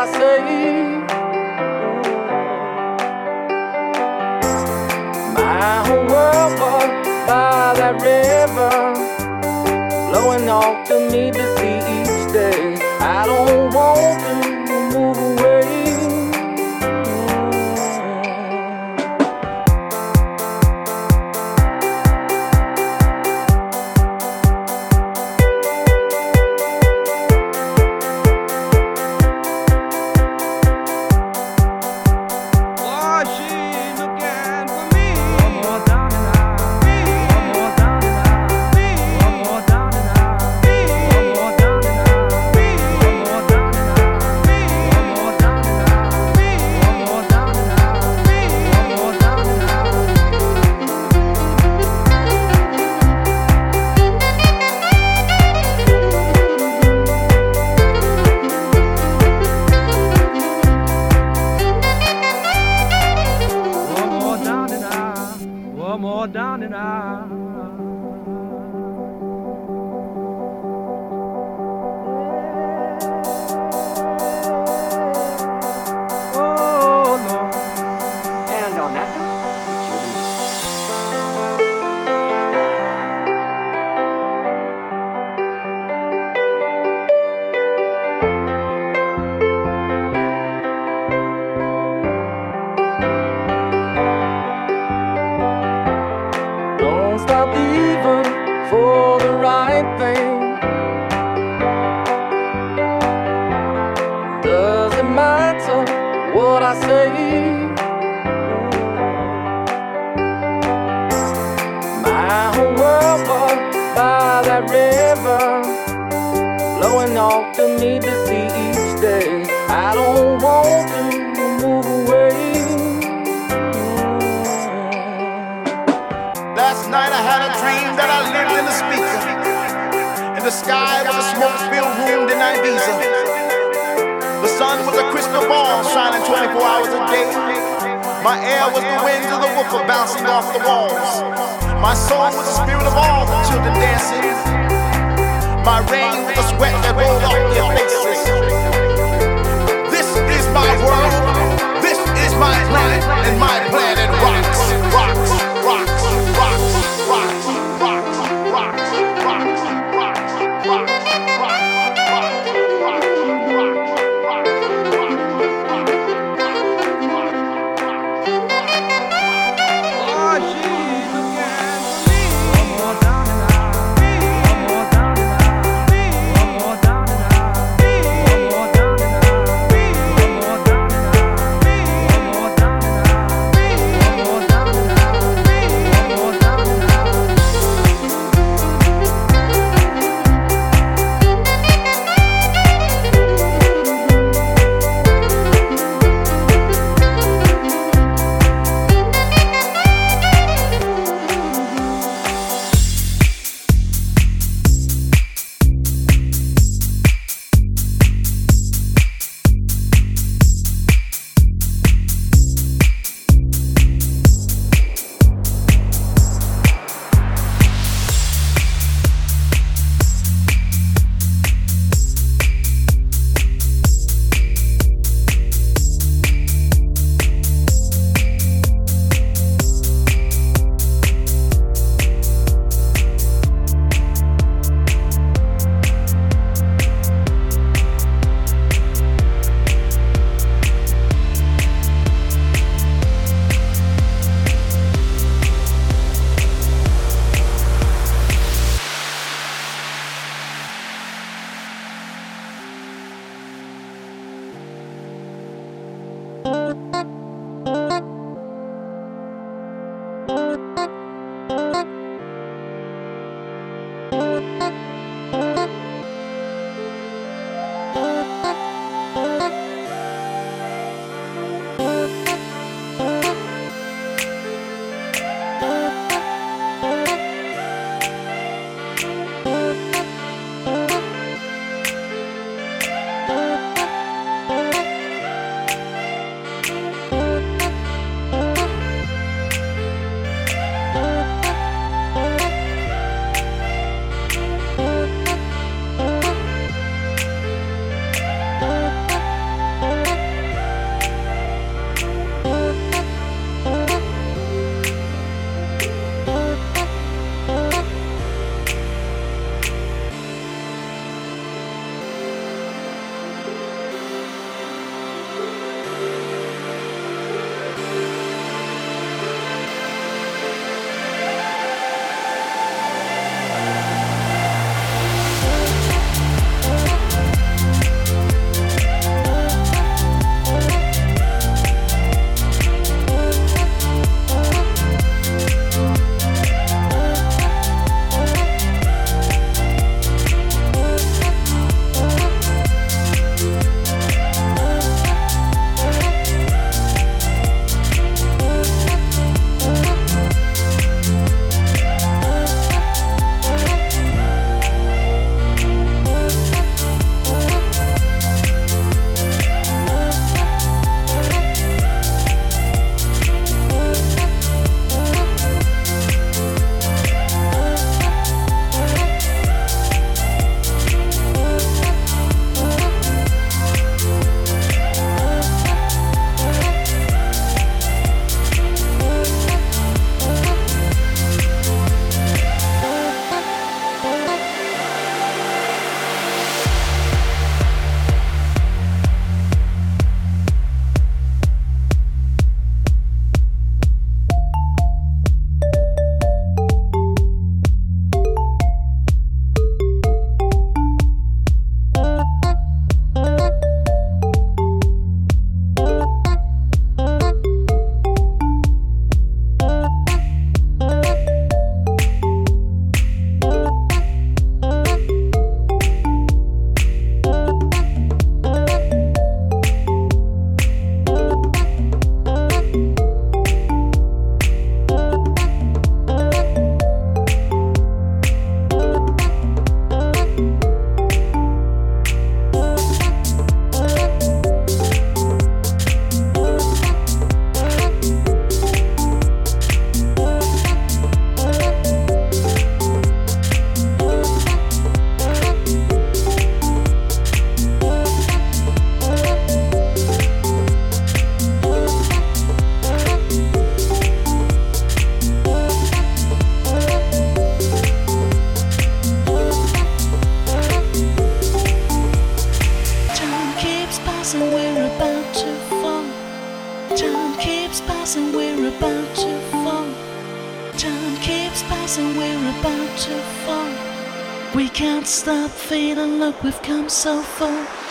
I say. My whole world was by that river, blowing off to meet the sea. by that river, blowing off the need to see each day. I don't want to move away. Last night I had a dream that I lived in the speaker. And the sky was a smoke-filled room in Ibiza. The sun was a crystal ball shining 24 hours a day. My air was the winds of the woofer bouncing off the walls. My soul was the spirit of all the children dancing. My rain was the sweat that rolled off their faces. This is my world. This is my planet and my planet. We've come so far.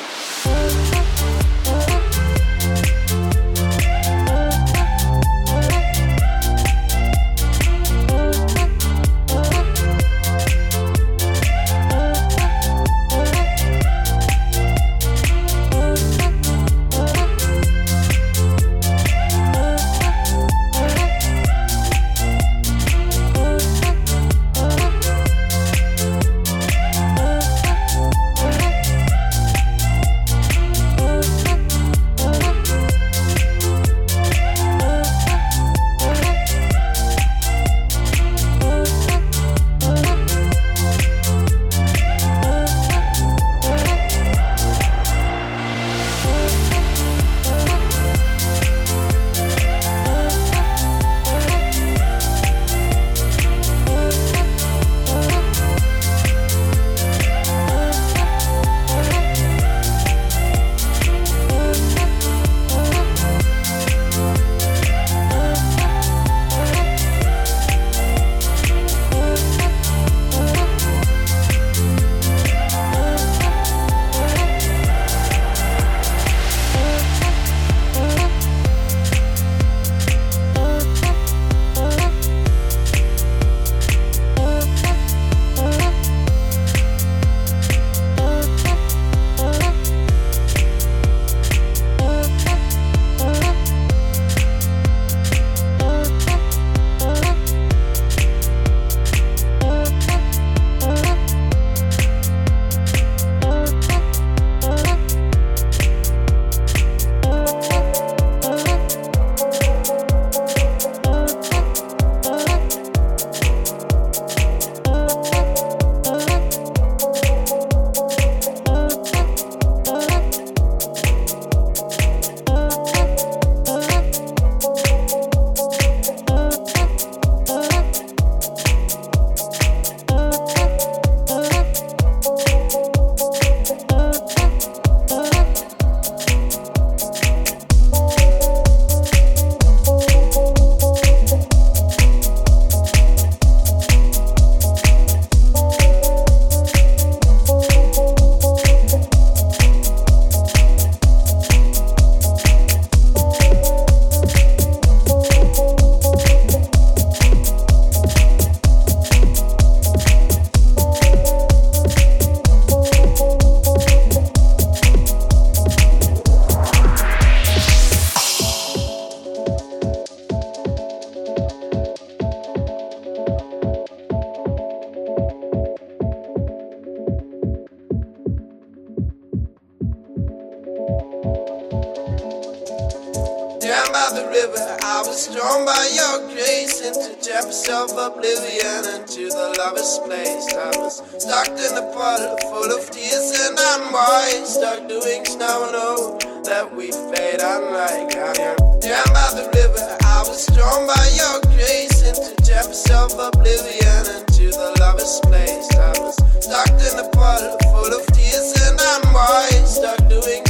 don't know that we fade on like iron. Down by the river, I was drawn by your grace into depths of oblivion, into the lover's place. I was stuck in a puddle full of tears, and I'm wise. Stuck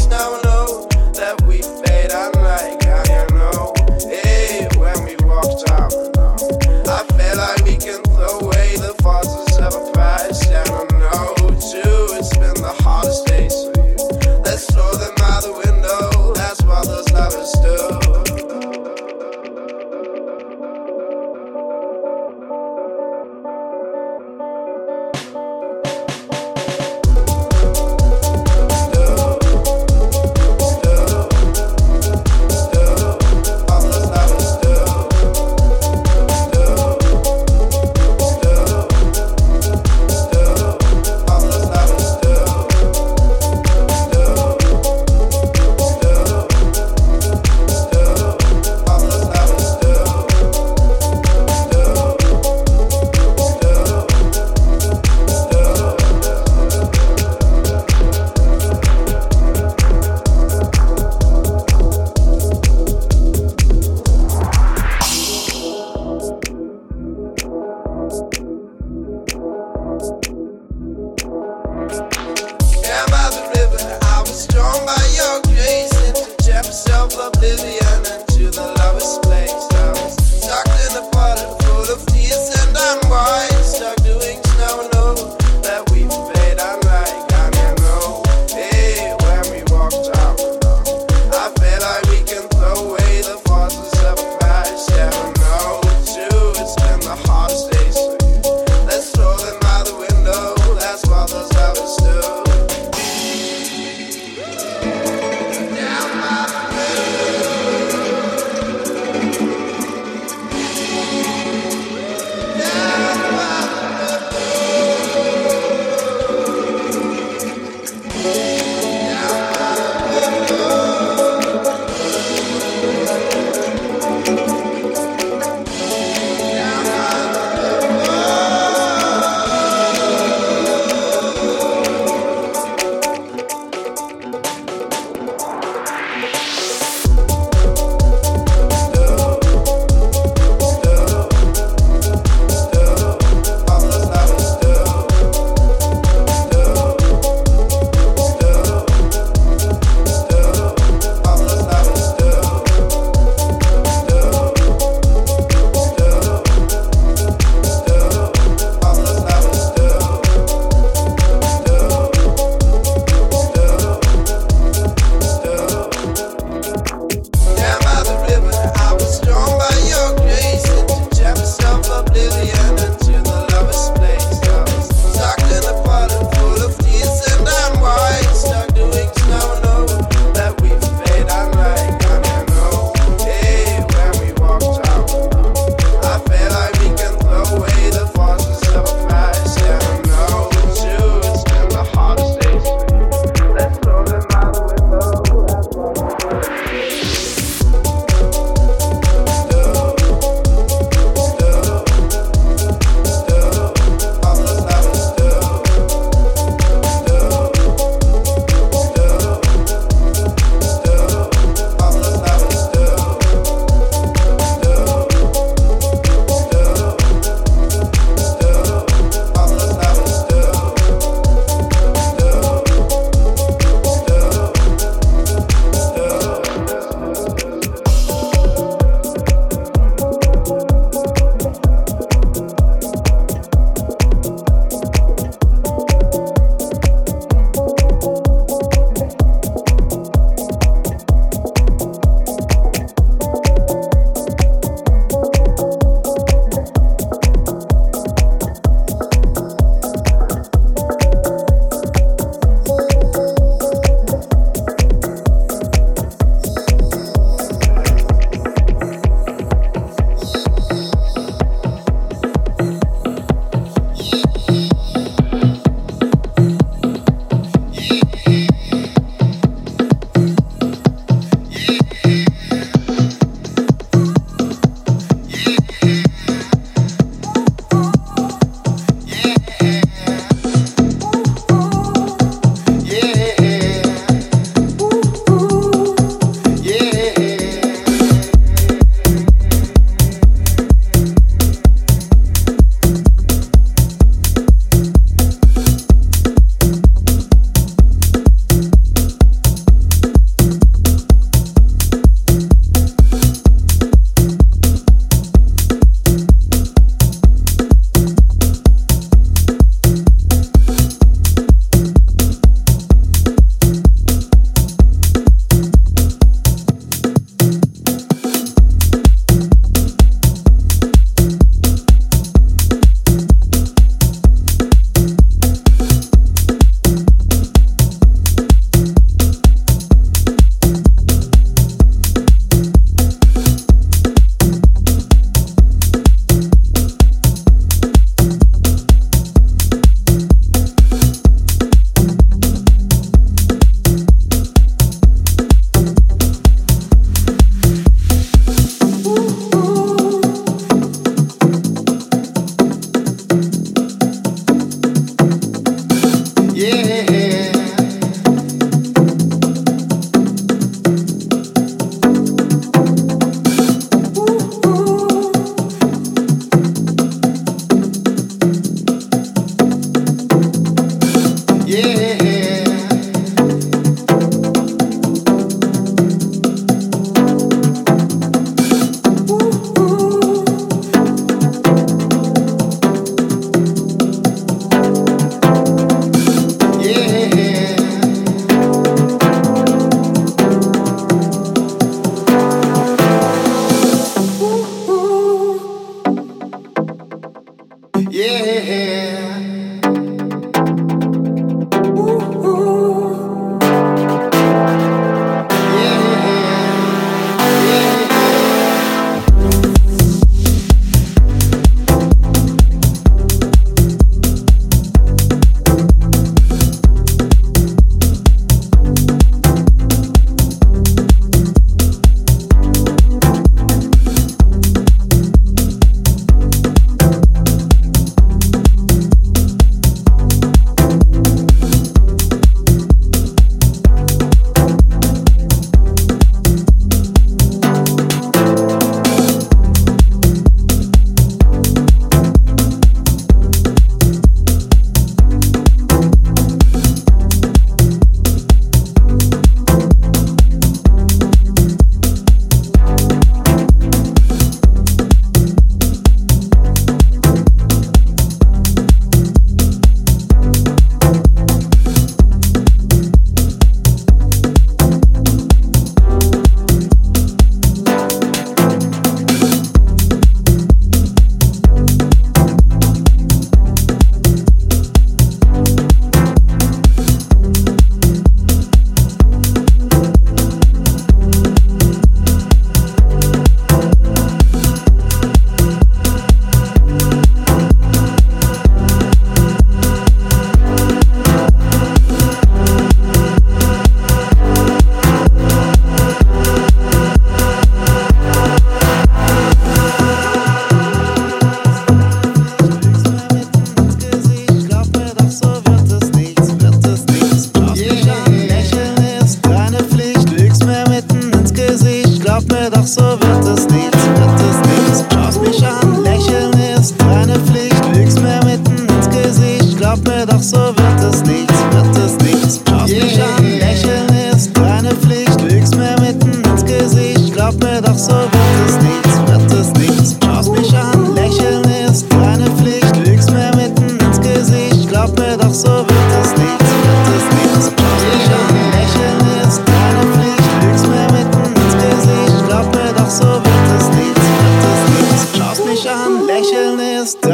now. I know that we fade on like iron. Know, hey, when we walked out, I felt like we can throw away the false.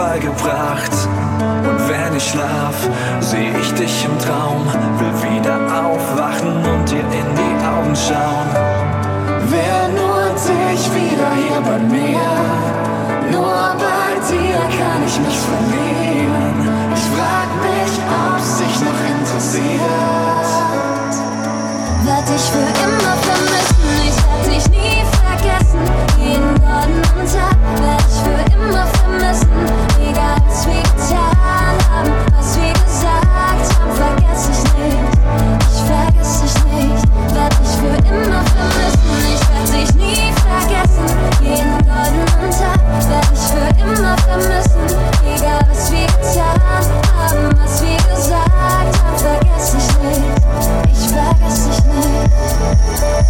Unfall gebracht. Und wenn ich schlaf, seh ich dich im Traum, will wieder aufwachen und dir in die Augen schauen. Thank you.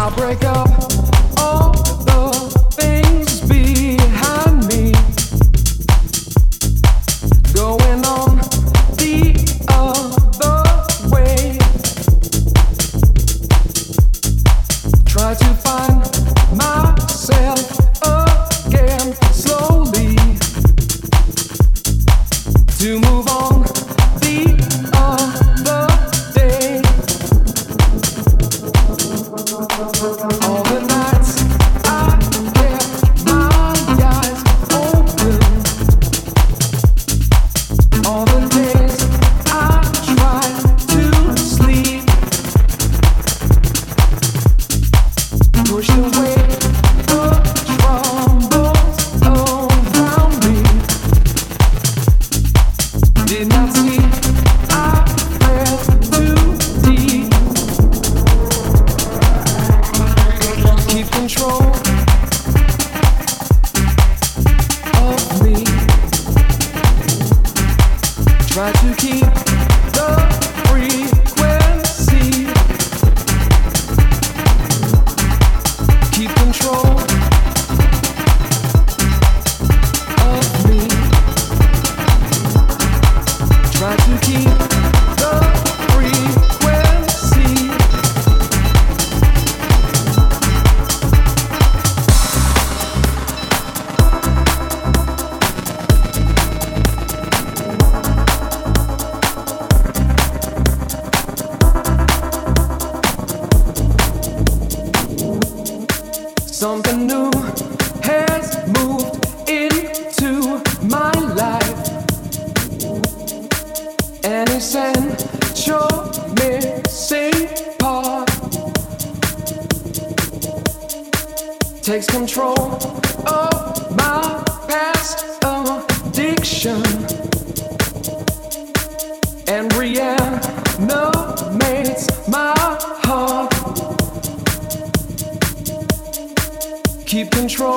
I'll break up.